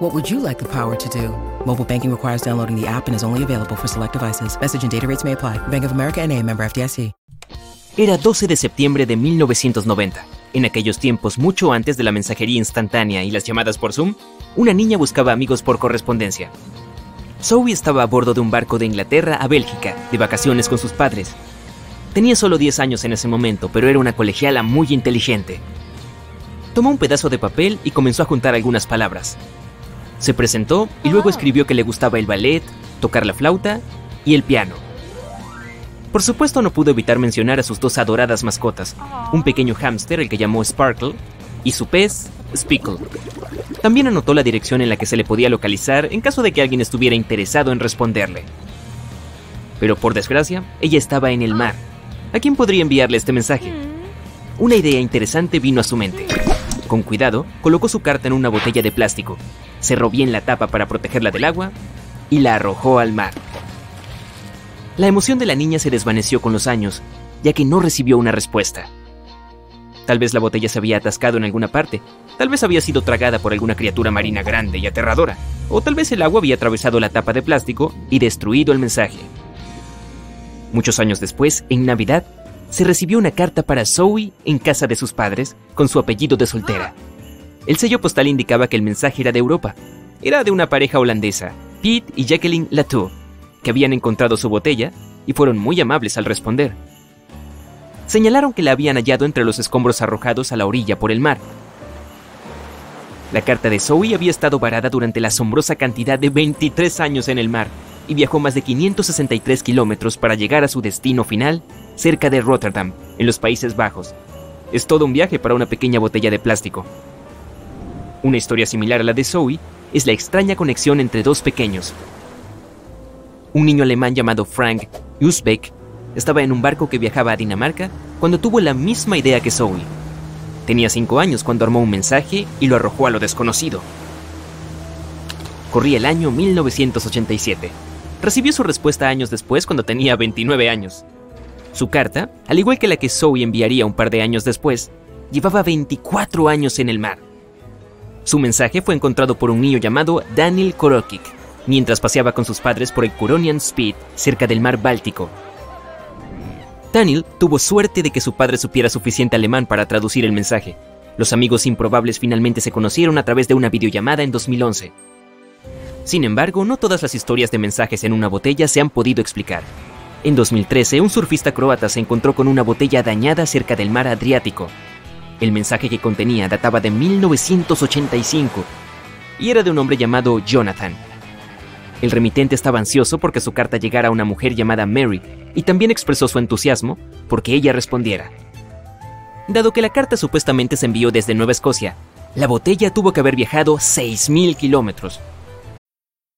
What would you like the power to do? Mobile banking requires downloading the app and is only available for select devices. Message and data rates may apply. Bank of America and a member FDIC. Era 12 de septiembre de 1990. En aquellos tiempos, mucho antes de la mensajería instantánea y las llamadas por Zoom, una niña buscaba amigos por correspondencia. Zoe estaba a bordo de un barco de Inglaterra a Bélgica, de vacaciones con sus padres. Tenía solo 10 años en ese momento, pero era una colegiala muy inteligente. Tomó un pedazo de papel y comenzó a juntar algunas palabras. Se presentó y luego escribió que le gustaba el ballet, tocar la flauta y el piano. Por supuesto no pudo evitar mencionar a sus dos adoradas mascotas, un pequeño hámster el que llamó Sparkle y su pez, Spickle. También anotó la dirección en la que se le podía localizar en caso de que alguien estuviera interesado en responderle. Pero por desgracia, ella estaba en el mar. ¿A quién podría enviarle este mensaje? Una idea interesante vino a su mente. Con cuidado, colocó su carta en una botella de plástico, cerró bien la tapa para protegerla del agua y la arrojó al mar. La emoción de la niña se desvaneció con los años, ya que no recibió una respuesta. Tal vez la botella se había atascado en alguna parte, tal vez había sido tragada por alguna criatura marina grande y aterradora, o tal vez el agua había atravesado la tapa de plástico y destruido el mensaje. Muchos años después, en Navidad, se recibió una carta para Zoe en casa de sus padres con su apellido de soltera. El sello postal indicaba que el mensaje era de Europa. Era de una pareja holandesa, Pete y Jacqueline Latour, que habían encontrado su botella y fueron muy amables al responder. Señalaron que la habían hallado entre los escombros arrojados a la orilla por el mar. La carta de Zoe había estado varada durante la asombrosa cantidad de 23 años en el mar y viajó más de 563 kilómetros para llegar a su destino final, cerca de Rotterdam, en los Países Bajos. Es todo un viaje para una pequeña botella de plástico. Una historia similar a la de Zoe es la extraña conexión entre dos pequeños. Un niño alemán llamado Frank Usbeck estaba en un barco que viajaba a Dinamarca cuando tuvo la misma idea que Zoe. Tenía 5 años cuando armó un mensaje y lo arrojó a lo desconocido. Corría el año 1987. Recibió su respuesta años después cuando tenía 29 años. Su carta, al igual que la que Zoe enviaría un par de años después, llevaba 24 años en el mar. Su mensaje fue encontrado por un niño llamado Daniel Korokik, mientras paseaba con sus padres por el Kuronian Speed cerca del mar Báltico. Daniel tuvo suerte de que su padre supiera suficiente alemán para traducir el mensaje. Los amigos improbables finalmente se conocieron a través de una videollamada en 2011. Sin embargo, no todas las historias de mensajes en una botella se han podido explicar. En 2013, un surfista croata se encontró con una botella dañada cerca del mar Adriático. El mensaje que contenía databa de 1985 y era de un hombre llamado Jonathan. El remitente estaba ansioso porque su carta llegara a una mujer llamada Mary y también expresó su entusiasmo porque ella respondiera. Dado que la carta supuestamente se envió desde Nueva Escocia, la botella tuvo que haber viajado 6.000 kilómetros.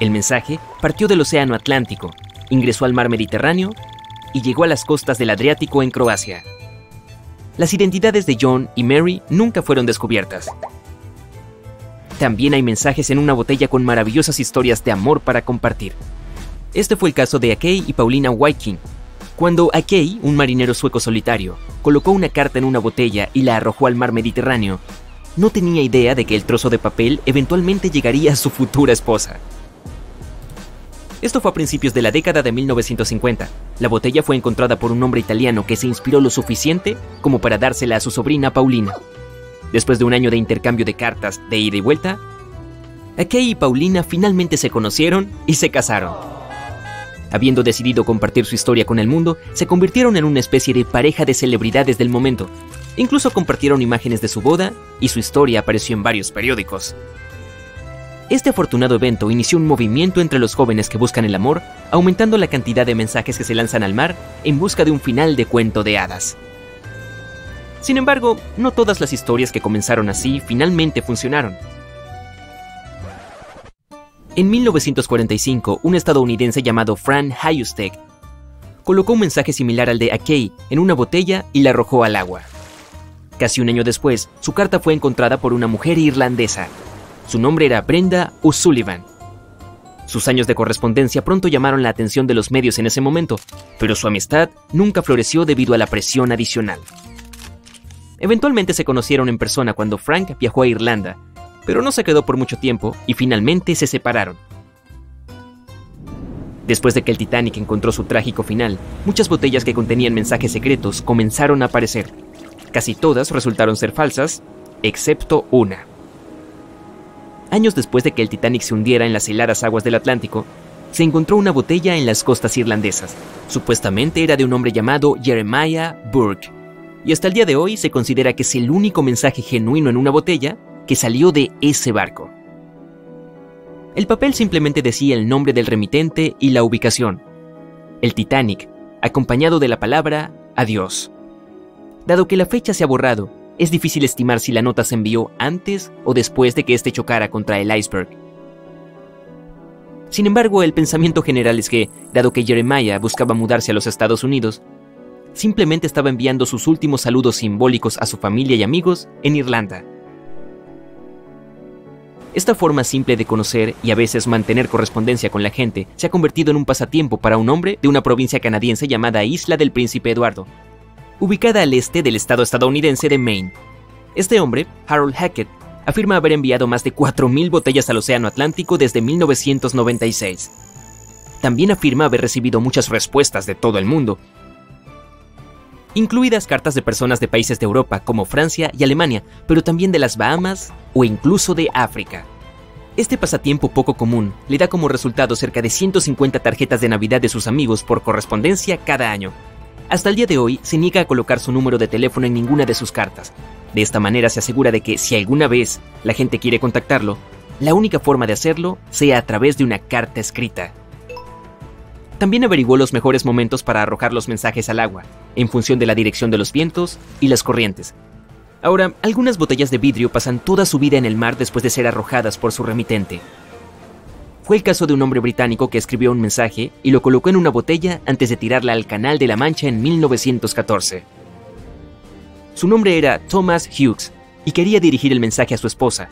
El mensaje partió del Océano Atlántico, ingresó al mar Mediterráneo y llegó a las costas del Adriático en Croacia. Las identidades de John y Mary nunca fueron descubiertas. También hay mensajes en una botella con maravillosas historias de amor para compartir. Este fue el caso de Akei y Paulina Viking. Cuando Akei, un marinero sueco solitario, colocó una carta en una botella y la arrojó al mar Mediterráneo, no tenía idea de que el trozo de papel eventualmente llegaría a su futura esposa. Esto fue a principios de la década de 1950. La botella fue encontrada por un hombre italiano que se inspiró lo suficiente como para dársela a su sobrina Paulina. Después de un año de intercambio de cartas de ida y vuelta, Akei y Paulina finalmente se conocieron y se casaron. Habiendo decidido compartir su historia con el mundo, se convirtieron en una especie de pareja de celebridades del momento. Incluso compartieron imágenes de su boda y su historia apareció en varios periódicos. Este afortunado evento inició un movimiento entre los jóvenes que buscan el amor, aumentando la cantidad de mensajes que se lanzan al mar en busca de un final de cuento de hadas. Sin embargo, no todas las historias que comenzaron así finalmente funcionaron. En 1945, un estadounidense llamado Fran Hayustek colocó un mensaje similar al de Akei en una botella y la arrojó al agua. Casi un año después, su carta fue encontrada por una mujer irlandesa. Su nombre era Brenda O'Sullivan. Sus años de correspondencia pronto llamaron la atención de los medios en ese momento, pero su amistad nunca floreció debido a la presión adicional. Eventualmente se conocieron en persona cuando Frank viajó a Irlanda, pero no se quedó por mucho tiempo y finalmente se separaron. Después de que el Titanic encontró su trágico final, muchas botellas que contenían mensajes secretos comenzaron a aparecer. Casi todas resultaron ser falsas, excepto una. Años después de que el Titanic se hundiera en las heladas aguas del Atlántico, se encontró una botella en las costas irlandesas. Supuestamente era de un hombre llamado Jeremiah Burke, y hasta el día de hoy se considera que es el único mensaje genuino en una botella que salió de ese barco. El papel simplemente decía el nombre del remitente y la ubicación. El Titanic, acompañado de la palabra adiós. Dado que la fecha se ha borrado, es difícil estimar si la nota se envió antes o después de que éste chocara contra el iceberg. Sin embargo, el pensamiento general es que, dado que Jeremiah buscaba mudarse a los Estados Unidos, simplemente estaba enviando sus últimos saludos simbólicos a su familia y amigos en Irlanda. Esta forma simple de conocer y a veces mantener correspondencia con la gente se ha convertido en un pasatiempo para un hombre de una provincia canadiense llamada Isla del Príncipe Eduardo, ubicada al este del estado estadounidense de Maine. Este hombre, Harold Hackett, afirma haber enviado más de 4.000 botellas al Océano Atlántico desde 1996. También afirma haber recibido muchas respuestas de todo el mundo, incluidas cartas de personas de países de Europa como Francia y Alemania, pero también de las Bahamas o incluso de África. Este pasatiempo poco común le da como resultado cerca de 150 tarjetas de Navidad de sus amigos por correspondencia cada año. Hasta el día de hoy se niega a colocar su número de teléfono en ninguna de sus cartas. De esta manera se asegura de que si alguna vez la gente quiere contactarlo, la única forma de hacerlo sea a través de una carta escrita. También averiguó los mejores momentos para arrojar los mensajes al agua, en función de la dirección de los vientos y las corrientes. Ahora, algunas botellas de vidrio pasan toda su vida en el mar después de ser arrojadas por su remitente. Fue el caso de un hombre británico que escribió un mensaje y lo colocó en una botella antes de tirarla al Canal de la Mancha en 1914. Su nombre era Thomas Hughes y quería dirigir el mensaje a su esposa,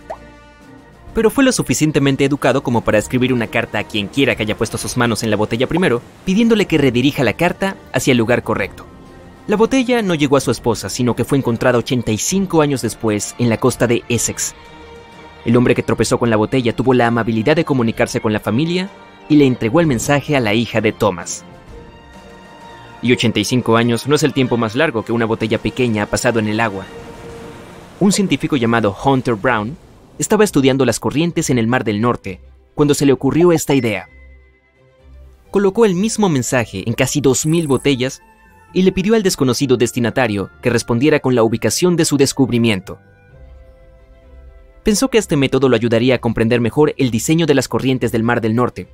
pero fue lo suficientemente educado como para escribir una carta a quien quiera que haya puesto sus manos en la botella primero, pidiéndole que redirija la carta hacia el lugar correcto. La botella no llegó a su esposa, sino que fue encontrada 85 años después en la costa de Essex. El hombre que tropezó con la botella tuvo la amabilidad de comunicarse con la familia y le entregó el mensaje a la hija de Thomas. Y 85 años no es el tiempo más largo que una botella pequeña ha pasado en el agua. Un científico llamado Hunter Brown estaba estudiando las corrientes en el Mar del Norte cuando se le ocurrió esta idea. Colocó el mismo mensaje en casi 2.000 botellas y le pidió al desconocido destinatario que respondiera con la ubicación de su descubrimiento. Pensó que este método lo ayudaría a comprender mejor el diseño de las corrientes del Mar del Norte.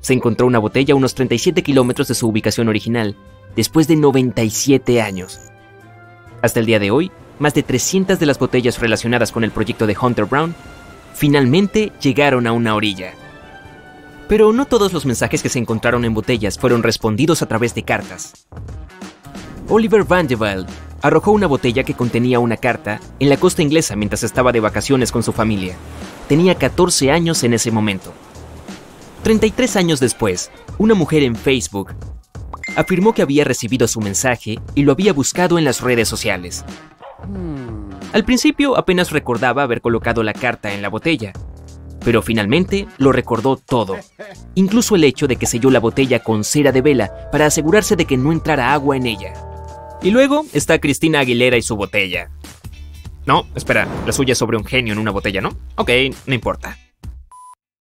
Se encontró una botella a unos 37 kilómetros de su ubicación original, después de 97 años. Hasta el día de hoy, más de 300 de las botellas relacionadas con el proyecto de Hunter Brown finalmente llegaron a una orilla. Pero no todos los mensajes que se encontraron en botellas fueron respondidos a través de cartas. Oliver Vanderbilt arrojó una botella que contenía una carta en la costa inglesa mientras estaba de vacaciones con su familia. Tenía 14 años en ese momento. 33 años después, una mujer en Facebook afirmó que había recibido su mensaje y lo había buscado en las redes sociales. Al principio apenas recordaba haber colocado la carta en la botella, pero finalmente lo recordó todo, incluso el hecho de que selló la botella con cera de vela para asegurarse de que no entrara agua en ella. Y luego está Cristina Aguilera y su botella. No, espera, la suya es sobre un genio en una botella, ¿no? Ok, no importa.